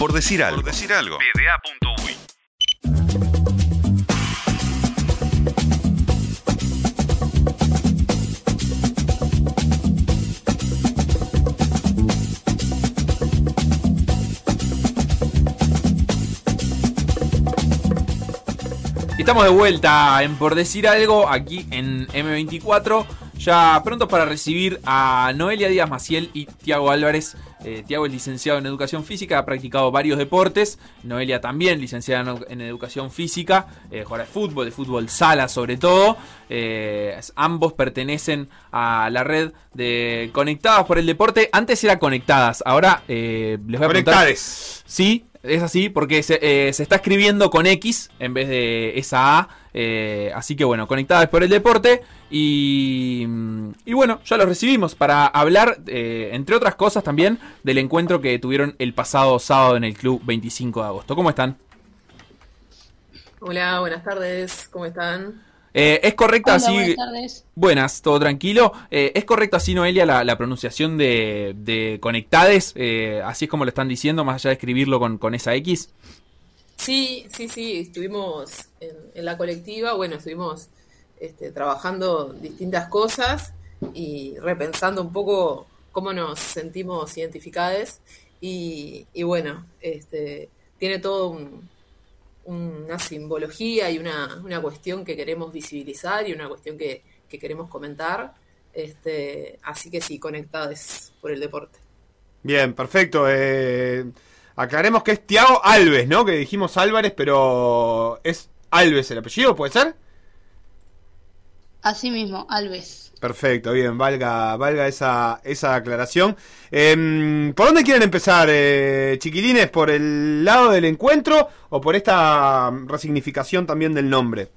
Por decir algo. Por decir algo. Estamos de vuelta en Por Decir Algo aquí en M24. Ya pronto para recibir a Noelia Díaz Maciel y Tiago Álvarez. Eh, Tiago es licenciado en Educación Física, ha practicado varios deportes. Noelia también, licenciada en, Educación Física, eh, juega de fútbol, de fútbol sala sobre todo. Eh, ambos pertenecen a la red de Conectadas por el Deporte. Antes era Conectadas, ahora les voy a Conectades. Sí, es así, porque se, eh, se, está escribiendo con X en vez de esa A. Eh, así que bueno, conectadas por el deporte. Y, y bueno, ya los recibimos para hablar, eh, entre otras cosas también, del encuentro que tuvieron el pasado sábado en el club 25 de agosto. ¿Cómo están? Hola, buenas tardes, ¿cómo están? Eh, ¿Es correcta así? Buenas tardes. Buenas, todo tranquilo. Eh, ¿Es correcta así, Noelia, la, pronunciación de, conectades? Eh, así es como lo están diciendo, más allá de escribirlo con, esa X. Sí, sí, sí. Estuvimos en, la colectiva, bueno, estuvimos este, trabajando distintas cosas y repensando un poco cómo nos sentimos identificadas. Y, y bueno, este, tiene todo un, una simbología y una, una, cuestión que queremos visibilizar y una cuestión que, queremos comentar. Este, así que sí, conectados por el deporte. Bien, perfecto. Eh, aclaremos que es Tiago Alves, ¿no? Que dijimos Álvarez, pero es Alves el apellido, ¿puede ser? Así mismo, Alves. Perfecto, bien, valga, valga esa, esa aclaración. Em, ¿Por dónde quieren empezar, eh, chiquilines? ¿Por el lado del encuentro o por esta resignificación también del nombre?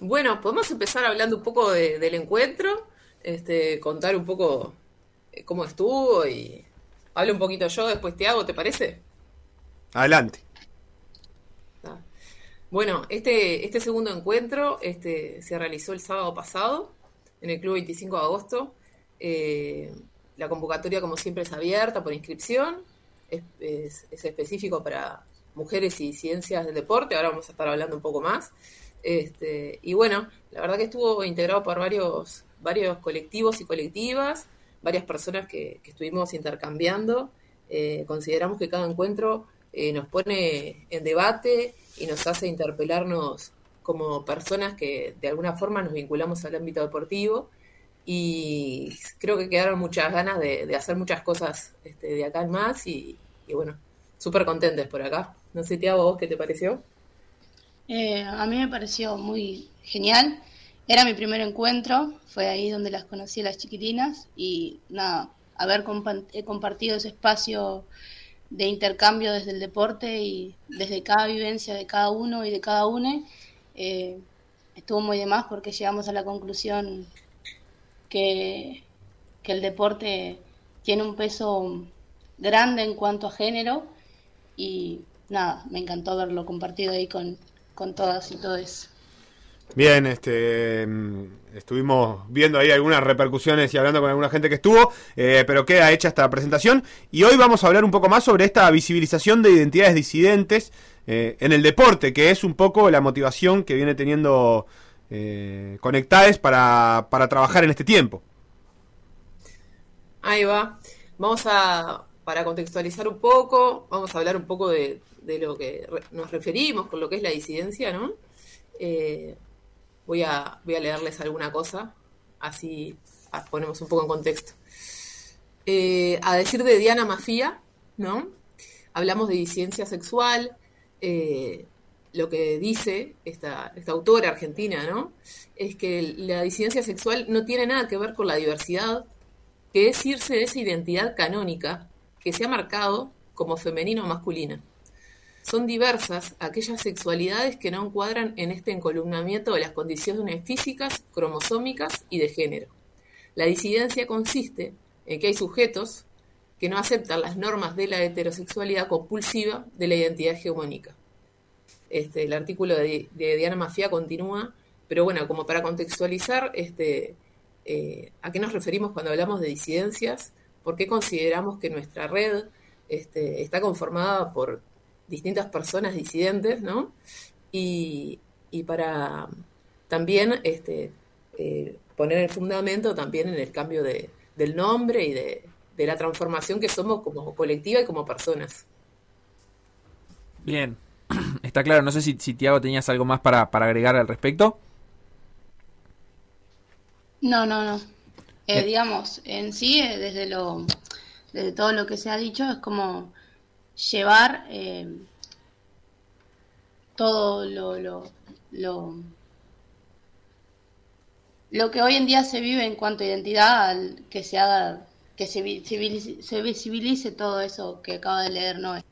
Bueno, podemos empezar hablando un poco del encuentro, este, contar un poco eh, cómo estuvo y hablo un poquito yo, después te hago, ¿te parece? Adelante. Bueno, este, este segundo encuentro este, se realizó el sábado pasado en el Club 25 de agosto. Eh, la convocatoria, como siempre, es abierta por inscripción. Es, específico para mujeres y ciencias del deporte. Ahora vamos a estar hablando un poco más. Este, y bueno, la verdad que estuvo integrado por varios, varios colectivos y colectivas, varias personas que, estuvimos intercambiando. Eh, consideramos que cada encuentro eh, nos pone en debate y nos hace interpelarnos como personas que de alguna forma nos vinculamos al ámbito deportivo y creo que quedaron muchas ganas de, hacer muchas cosas este, de acá en más y, bueno, súper contentes por acá. No sé, Tiago, ¿vos qué te pareció? Eh, a mí me pareció muy genial. Era mi primer encuentro, fue ahí donde las conocí las chiquitinas y nada, haber compartido ese espacio de intercambio desde el deporte y desde cada vivencia de cada uno y de cada una. Eh, estuvo muy de más porque llegamos a la conclusión que, que, el deporte tiene un peso grande en cuanto a género y nada, me encantó verlo compartido ahí con, con todas y todos. Bien, este, mm, estuvimos viendo ahí algunas repercusiones y hablando con alguna gente que estuvo, eh, pero queda hecha esta presentación. Y hoy vamos a hablar un poco más sobre esta visibilización de identidades disidentes eh, en el deporte, que es un poco la motivación que viene teniendo eh, Conectades para, para trabajar en este tiempo. Ahí va. Vamos a, para contextualizar un poco, vamos a hablar un poco de, de lo que nos referimos con lo que es la disidencia, ¿no? Eh, Voy a, leerles alguna cosa, así ponemos un poco en contexto. Eh, a decir de Diana Mafía, ¿no? Hablamos de disidencia sexual, eh, lo que dice esta, esta, autora argentina, ¿no? Es que la disidencia sexual no tiene nada que ver con la diversidad, que es irse de esa identidad canónica que se ha marcado como femenino o masculina. Son diversas aquellas sexualidades que no encuadran en este encolumnamiento de las condiciones físicas, cromosómicas y de género. La disidencia consiste en que hay sujetos que no aceptan las normas de la heterosexualidad compulsiva de la identidad hegemónica. Este, el artículo de, Diana Mafia continúa, pero bueno, como para contextualizar este, eh, a qué nos referimos cuando hablamos de disidencias, por qué consideramos que nuestra red este, está conformada por distintas personas disidentes, ¿no? Y, para también este, eh, poner el fundamento también en el cambio de, del nombre y de, la transformación que somos como colectiva y como personas. Bien, está claro. No sé si, si Tiago tenías algo más para, para agregar al respecto. No, no, no. Eh, digamos, en sí, eh, desde lo, desde todo lo que se ha dicho, es como llevar eh, todo lo, lo, lo, que hoy en día se vive en cuanto a identidad, que se haga, que se se visibilice todo eso que acaba de leer Noé.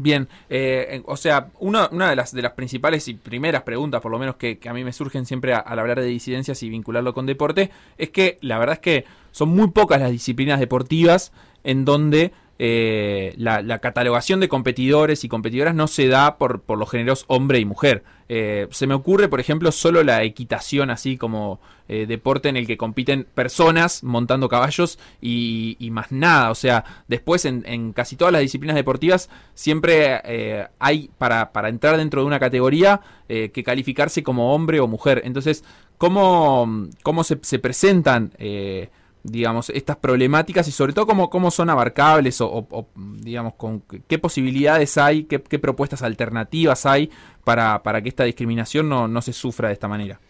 Bien, eh, o sea, una, una de, las, de las principales y primeras preguntas, por lo menos que, a mí me surgen siempre al hablar de disidencias y vincularlo con deporte, es que la verdad es que son muy pocas las disciplinas deportivas en donde eh, la, catalogación de competidores y competidoras no se da por, por los géneros hombre y mujer. Eh, se me ocurre, por ejemplo, solo la equitación, así como eh, deporte en el que compiten personas montando caballos y, más nada. O sea, después en, casi todas las disciplinas deportivas siempre hay para, para, entrar dentro de una categoría que calificarse como hombre o mujer. Entonces, ¿cómo, cómo se presentan? Digamos, estas problemáticas y sobre todo cómo, cómo son abarcables o, digamos, con qué posibilidades hay, qué, propuestas alternativas hay para, para, que esta discriminación no, no se sufra de esta manera.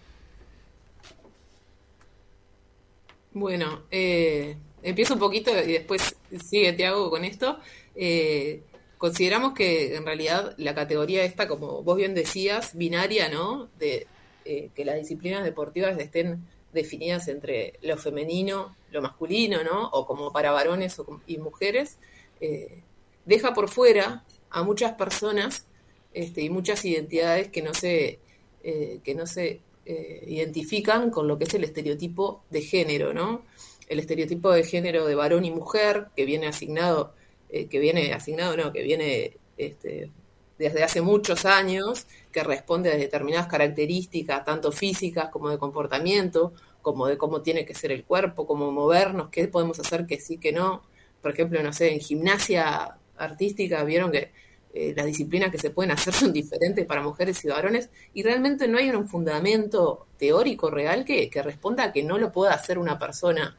Bueno, eh, empiezo un poquito y después sigue Tiago con esto. Eh, consideramos que en realidad la categoría esta, como vos bien decías, binaria, ¿no? De eh, que las disciplinas deportivas estén definidas entre lo femenino, lo masculino, ¿no? O como para varones y mujeres, eh, deja por fuera a muchas personas este, y muchas identidades que no se, eh, que no se eh, identifican con lo que es el estereotipo de género, ¿no? El estereotipo de género de varón y mujer que viene asignado, que viene asignado, no, que viene este, desde hace muchos años, que responde a determinadas características, tanto físicas como de comportamiento, como de cómo tiene que ser el cuerpo, cómo movernos, qué podemos hacer que sí, que no. Por ejemplo, no sé, en gimnasia artística vieron que eh, las disciplinas que se pueden hacer son diferentes para mujeres y varones y realmente no hay un fundamento teórico real que, responda a que no lo pueda hacer una persona.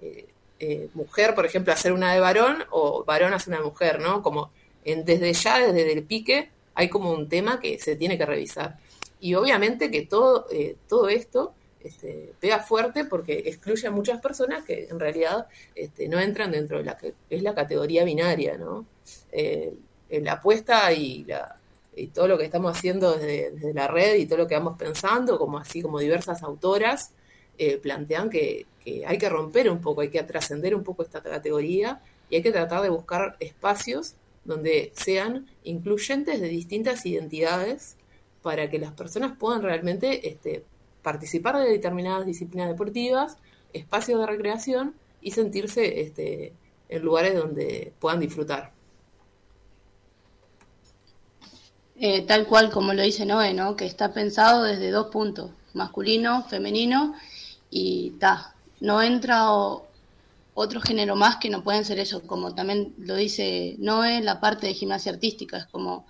Eh, eh, mujer, por ejemplo, hacer una de varón o varón hacer una de mujer, ¿no? Como desde ya, desde el pique, hay como un tema que se tiene que revisar. Y obviamente que todo, eh, todo esto este, pega fuerte porque excluye a muchas personas que en realidad este, no entran dentro de la que es la categoría binaria, ¿no? Eh, la apuesta y, la, y todo lo que estamos haciendo desde, la red y todo lo que vamos pensando, como así como diversas autoras, eh, plantean que, que, hay que romper un poco, hay que trascender un poco esta categoría y hay que tratar de buscar espacios donde sean incluyentes de distintas identidades para que las personas puedan realmente este, participar de determinadas disciplinas deportivas, espacios de recreación y sentirse este, en lugares donde puedan disfrutar. Eh, tal cual como lo dice Noé, ¿no? que está pensado desde dos puntos, masculino, femenino, y ta, no entra o, otro género más que no pueden ser eso, como también lo dice Noé, la parte de gimnasia artística, es como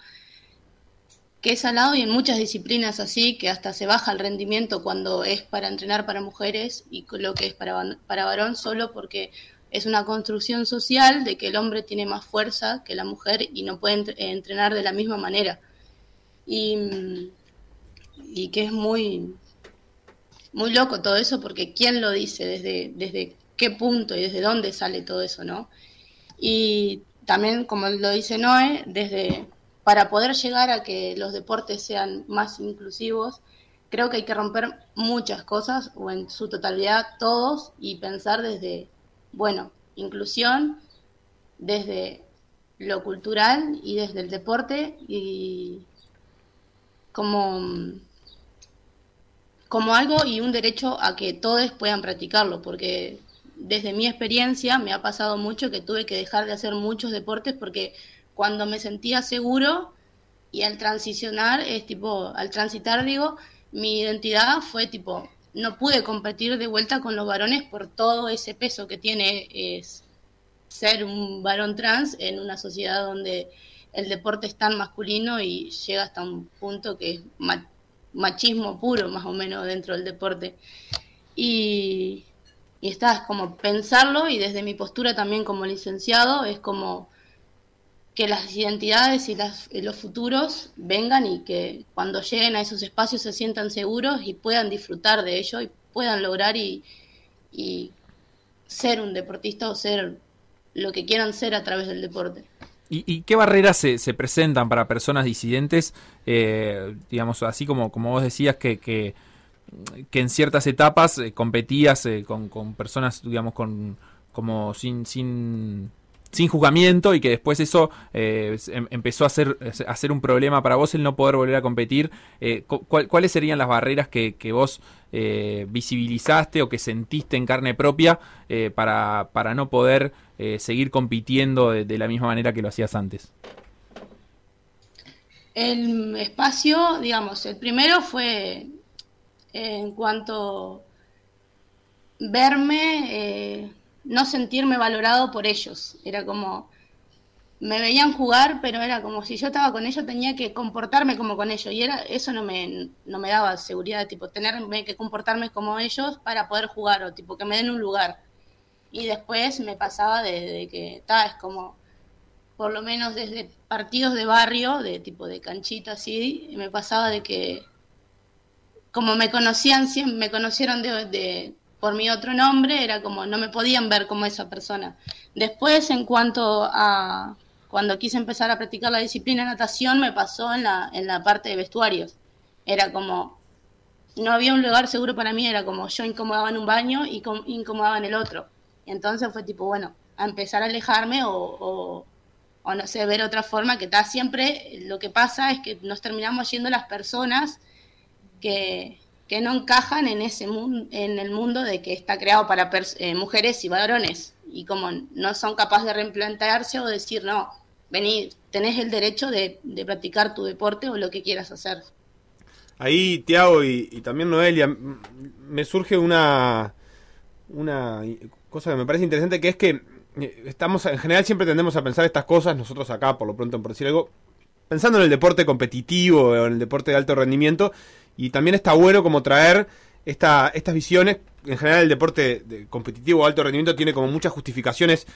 que es al lado y en muchas disciplinas así, que hasta se baja el rendimiento cuando es para entrenar para mujeres y lo que es para, para varón, solo porque es una construcción social de que el hombre tiene más fuerza que la mujer y no puede entrenar de la misma manera. Y, y que es muy, muy loco todo eso, porque ¿quién lo dice desde, desde qué punto y desde dónde sale todo eso, ¿no? Y también, como lo dice Noé, desde para poder llegar a que los deportes sean más inclusivos, creo que hay que romper muchas cosas o en su totalidad todos y pensar desde, bueno, inclusión, desde lo cultural y desde el deporte y como, como algo y un derecho a que todos puedan practicarlo, porque desde mi experiencia me ha pasado mucho que tuve que dejar de hacer muchos deportes porque cuando me sentía seguro y al transicionar, es tipo, al transitar digo, mi identidad fue tipo, no pude competir de vuelta con los varones por todo ese peso que tiene, es ser un varón trans en una sociedad donde el deporte es tan masculino y llega hasta un punto que es machismo puro más o menos dentro del deporte. Y, y está como pensarlo y desde mi postura también como licenciado es como que las identidades y las, los futuros vengan y que cuando lleguen a esos espacios se sientan seguros y puedan disfrutar de ello y puedan lograr y, y ser un deportista o ser lo que quieran ser a través del deporte. ¿Y, qué barreras se, se, presentan para personas disidentes? Eh, digamos, así como, como vos decías que, en ciertas etapas eh, competías eh, con, personas, digamos, con como sin, sin sin juzgamiento y que después eso eh, em, empezó a ser, a un problema para vos el no poder volver a competir. ¿Cuáles serían las barreras que, vos eh, visibilizaste o que sentiste en carne propia para, para, no poder seguir compitiendo de, la misma manera que lo hacías antes? El espacio, digamos, el primero fue en cuanto verme no sentirme valorado por ellos. Era como, me veían jugar, pero era como si yo estaba con ellos, tenía que comportarme como con ellos. Y era, eso no me, no me daba seguridad, tipo, tenerme que comportarme como ellos para poder jugar, o tipo, que me den un lugar. Y después me pasaba de, que, está, es como, por lo menos desde partidos de barrio, de tipo de canchita así, me pasaba de que, como me conocían, me conocieron de por mi otro nombre, era como no me podían ver como esa persona. Después, en cuanto a cuando quise empezar a practicar la disciplina de natación, me pasó en la, en la parte de vestuarios. Era como, no había un lugar seguro para mí, era como yo incomodaba en un baño y incomodaba en el otro. Y entonces fue tipo, bueno, a empezar a alejarme o, o, no sé, ver otra forma, que está siempre, lo que pasa es que nos terminamos yendo las personas que, no encajan en ese mundo, en el mundo de que está creado para eh, mujeres y varones y como no son capaces de replantearse o decir no, vení, tenés el derecho de, practicar tu deporte o lo que quieras hacer. Ahí, Tiago y, también Noelia, me surge una, una cosa que me parece interesante, que es que eh, estamos, en general siempre tendemos a pensar estas cosas, nosotros acá, por lo pronto, por decir algo, pensando en el deporte competitivo o en el deporte de alto rendimiento, y también está bueno como traer esta, estas visiones. En general el deporte de competitivo o alto rendimiento tiene como muchas justificaciones,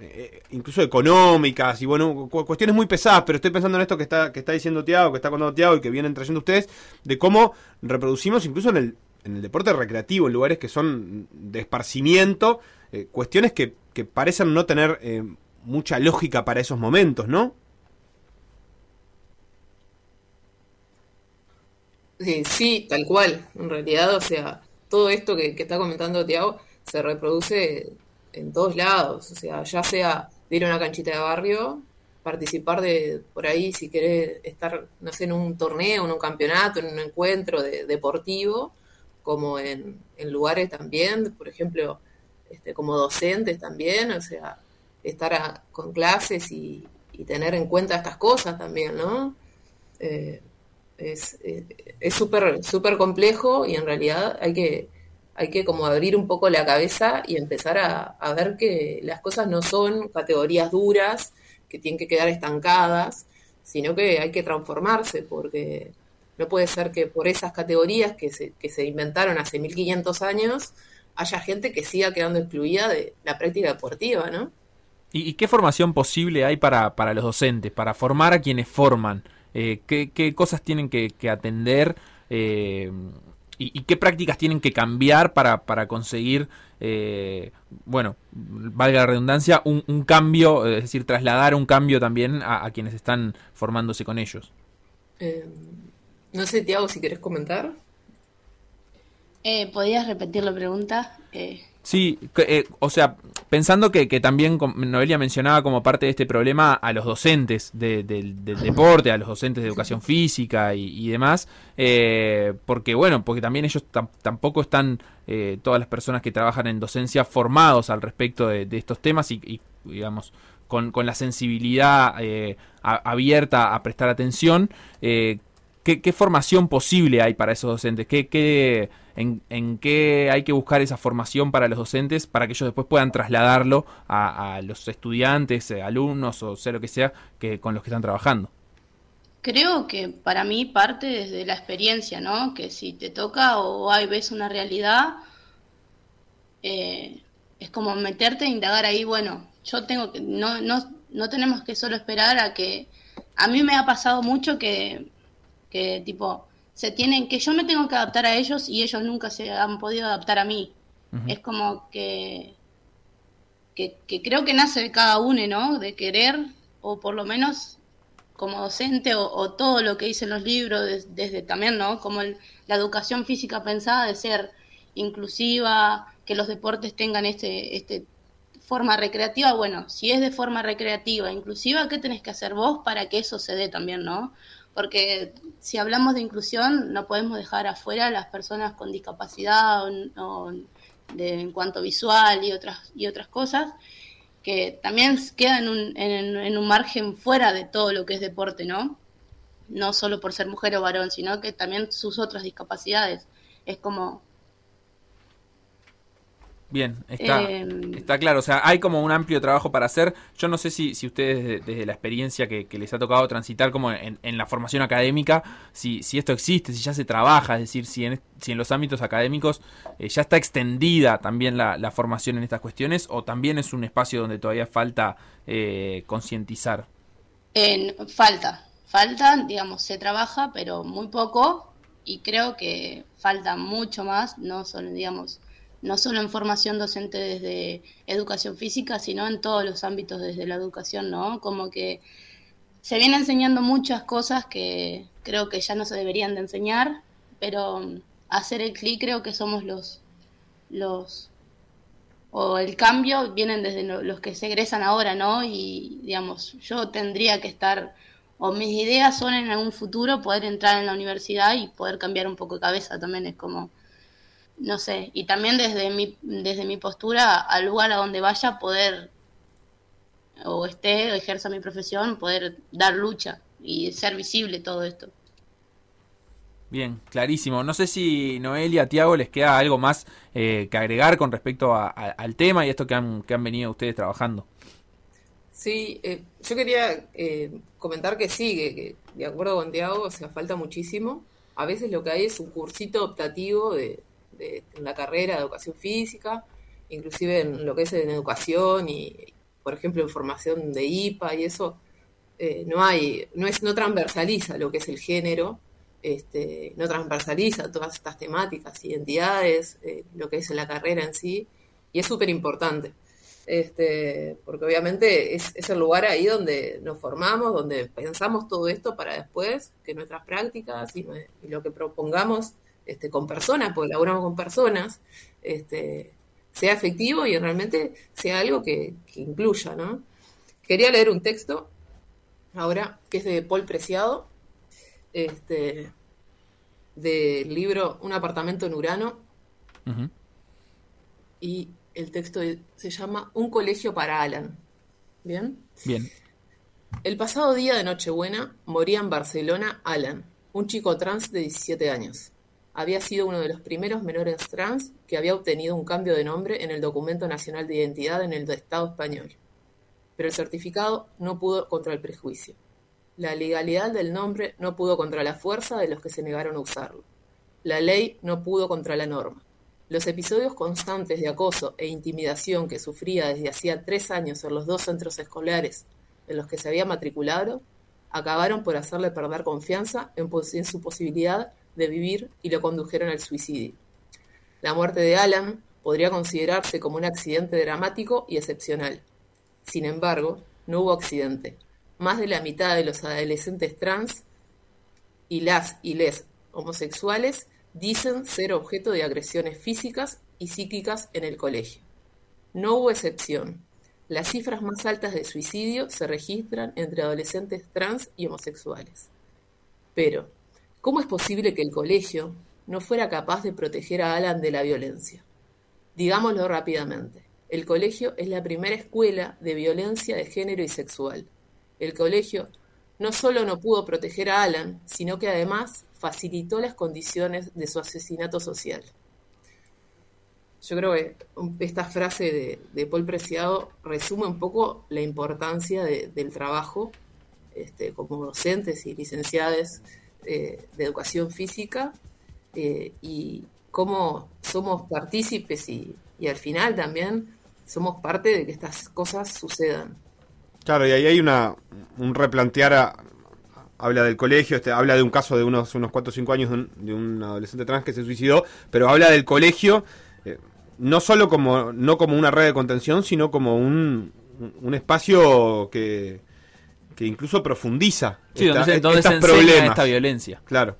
eh, incluso económicas y bueno, cuestiones muy pesadas, pero estoy pensando en esto que está, que está diciendo Tiago, que está contando Tiago y que vienen trayendo ustedes, de cómo reproducimos incluso en el, en el deporte recreativo, en lugares que son de esparcimiento, eh, cuestiones que, que, parecen no tener eh, mucha lógica para esos momentos, ¿no? Sí, tal cual. En realidad, o sea, todo esto que, está comentando Tiago se reproduce en todos lados. O sea, ya sea ir a una canchita de barrio, participar de por ahí, si querés estar, no sé, en un torneo, en un campeonato, en un encuentro deportivo, como en, lugares también, por ejemplo, este, como docentes también, o sea, estar con clases y, tener en cuenta estas cosas también, ¿no? Eh, es súper súper complejo y en realidad hay que, hay que como abrir un poco la cabeza y empezar a, ver que las cosas no son categorías duras, que tienen que quedar estancadas, sino que hay que transformarse, porque no puede ser que por esas categorías que se, que se inventaron hace 1500 años haya gente que siga quedando excluida de la práctica deportiva, ¿no? ¿Y, qué formación posible hay para, para los docentes, para formar a quienes forman? Eh, qué, cosas tienen que, atender eh, y, qué prácticas tienen que cambiar para, conseguir, eh, bueno, valga la redundancia, un, cambio, es decir, trasladar un cambio también a, quienes están formándose con ellos. no sé, Tiago, si querés comentar. ¿Podrías repetir la pregunta? Sí, o sea, Pensando que, también Noelia mencionaba como parte de este problema a los docentes del deporte, a los docentes de educación física y, demás, eh, porque bueno, porque también ellos tampoco están, eh, todas las personas que trabajan en docencia, formados al respecto de, estos temas y, digamos, con, la sensibilidad eh, abierta a prestar atención. ¿qué, formación posible hay para esos docentes? ¿Qué, qué en, qué hay que buscar esa formación para los docentes para que ellos después puedan trasladarlo a, los estudiantes, eh, alumnos o sea lo que sea que con los que están trabajando. Creo que para mí parte desde la experiencia, ¿no? Que si te toca o hay ves una realidad, eh, es como meterte e indagar ahí, bueno, yo tengo que, no, no, no tenemos que solo esperar a que, a mí me ha pasado mucho que, que tipo, se tienen, que yo me tengo que adaptar a ellos y ellos nunca se han podido adaptar a mí. Es como que, que, creo que nace de cada uno, ¿no? De querer, o por lo menos como docente, o, todo lo que dicen los libros, desde también, ¿no? Como la educación física pensada de ser inclusiva, que los deportes tengan este, este forma recreativa, bueno, si es de forma recreativa, inclusiva, ¿qué tenés que hacer vos para que eso se dé también, no? Porque si hablamos de inclusión, no podemos dejar afuera a las personas con discapacidad en cuanto visual y otras, y otras cosas, que también quedan en un, en un margen fuera de todo lo que es deporte, ¿no? No solo por ser mujer o varón, sino que también sus otras discapacidades. Es como Bien, está, em, está claro. O sea, hay como un amplio trabajo para hacer. Yo no sé si, si ustedes, desde, la experiencia que, les ha tocado transitar como en, la formación académica, si, si esto existe, si ya se trabaja, es decir, si en, si en los ámbitos académicos eh, ya está extendida también la, formación en estas cuestiones, o también es un espacio donde todavía falta eh, concientizar. falta, falta, digamos, se trabaja, pero muy poco, y creo que falta mucho más, no solo, digamos, no solo en formación docente desde educación física, sino en todos los ámbitos desde la educación, ¿no? Como que se viene enseñando muchas cosas que creo que ya no se deberían de enseñar, pero mm, hacer el clic creo que somos los, los, o el cambio vienen desde los que se egresan ahora, ¿no? Y digamos, yo tendría que estar, o mis ideas son en algún futuro poder entrar en la universidad y poder cambiar un poco de cabeza también, es como no sé, y también desde mi, desde mi postura al lugar a donde vaya poder, o esté, o ejerza mi profesión, poder dar lucha y ser visible todo esto. Bien, clarísimo. No sé si Noelia, Tiago, les queda algo más eh, que agregar con respecto al tema y esto que han, que han venido ustedes trabajando. Sí, eh, yo quería eh, comentar que sí, que, de acuerdo con Tiago, o sea, falta muchísimo. A veces lo que hay es un cursito optativo de, en la carrera de educación física, inclusive en lo que es en educación y, por ejemplo, en formación de IPA y eso, eh, no hay, no es, no transversaliza lo que es el género, este, no transversaliza todas estas temáticas, identidades, eh, lo que es la carrera en sí, y es súper importante. Este, porque obviamente es, el lugar ahí donde nos formamos, donde pensamos todo esto para después que nuestras prácticas y lo que propongamos este, con personas, porque laburamos con personas, este, sea efectivo y realmente sea algo que, incluya, ¿no? Quería leer un texto ahora que es de Paul Preciado, este, del libro Un apartamento en Urano. Y el texto se llama Un colegio para Alan. ¿Bien? Bien. El pasado día de Nochebuena moría en Barcelona Alan, un chico trans de 17 años había sido uno de los primeros menores trans que había obtenido un cambio de nombre en el Documento Nacional de Identidad en el Estado español. Pero el certificado no pudo contra el prejuicio. La legalidad del nombre no pudo contra la fuerza de los que se negaron a usarlo. La ley no pudo contra la norma. Los episodios constantes de acoso e intimidación que sufría desde hacía tres años en los dos centros escolares en los que se había matriculado acabaron por hacerle perder confianza en, en su posibilidad de vivir y lo condujeron al suicidio. La muerte de Alan podría considerarse como un accidente dramático y excepcional. Sin embargo, no hubo accidente. Más de la mitad de los adolescentes trans y las y les homosexuales dicen ser objeto de agresiones físicas y psíquicas en el colegio. No hubo excepción. Las cifras más altas de suicidio se registran entre adolescentes trans y homosexuales. Pero, ¿Cómo es posible que el colegio no fuera capaz de proteger a Alan de la violencia? Digámoslo rápidamente. El colegio es la primera escuela de violencia de género y sexual. El colegio no solo no pudo proteger a Alan, sino que además facilitó las condiciones de su asesinato social. yo creo que esta frase de, Paul Preciado resume un poco la importancia del trabajo este, como docentes y licenciadas eh, de educación física eh, y cómo somos partícipes y, al final también somos parte de que estas cosas sucedan. Claro, y ahí hay una, un replantear, habla del colegio, este, habla de un caso de unos, unos 4 o 5 años de un, adolescente trans que se suicidó, pero habla del colegio eh, no solo como, no como una red de contención, sino como un, un espacio que, que incluso profundiza sí, donde, se, problemas. esta violencia. Claro.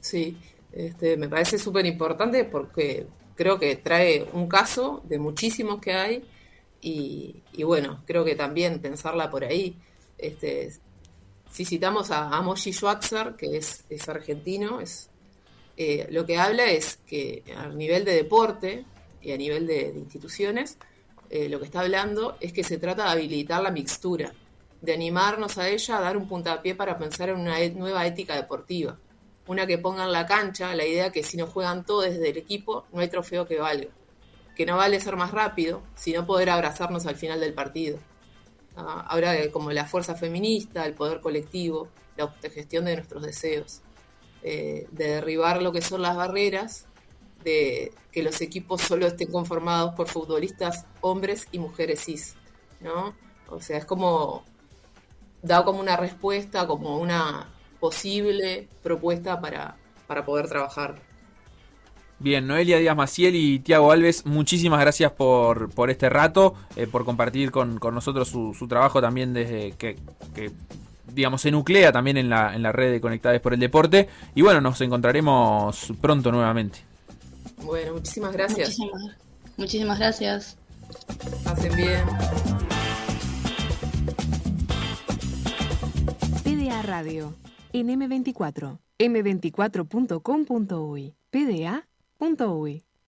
Sí, este, me parece súper importante porque creo que trae un caso de muchísimos que hay y, bueno, creo que también pensarla por ahí. Este, si citamos a Amoshi Schwarzer, que es, argentino, es, eh, lo que habla es que a nivel de deporte y a nivel de instituciones, eh, lo que está hablando es que se trata de habilitar la mixtura, de animarnos a ella a dar un puntapié para pensar en una nueva ética deportiva. Una que ponga en la cancha la idea que si no juegan todos desde el equipo, no hay trofeo que valga. Que no vale ser más rápido, sino poder abrazarnos al final del partido. Ah, ahora como la fuerza feminista, el poder colectivo, la autogestión de nuestros deseos, eh, de derribar lo que son las barreras de que los equipos solo estén conformados por futbolistas hombres y mujeres cis, ¿no? O sea, es como dado como una respuesta, como una posible propuesta para, para poder trabajar. Bien, Noelia Díaz Maciel y Tiago Alves, muchísimas gracias por, por este rato, eh, por compartir con, nosotros su, trabajo también desde que, que, digamos, se nuclea también en la, en la red de Conectadas por el Deporte. Y bueno, nos encontraremos pronto nuevamente. Bueno, muchísimas gracias. Muchísimas, gracias. Hacen bien. PDA Radio, en M24, m24.com.uy, pda.uy.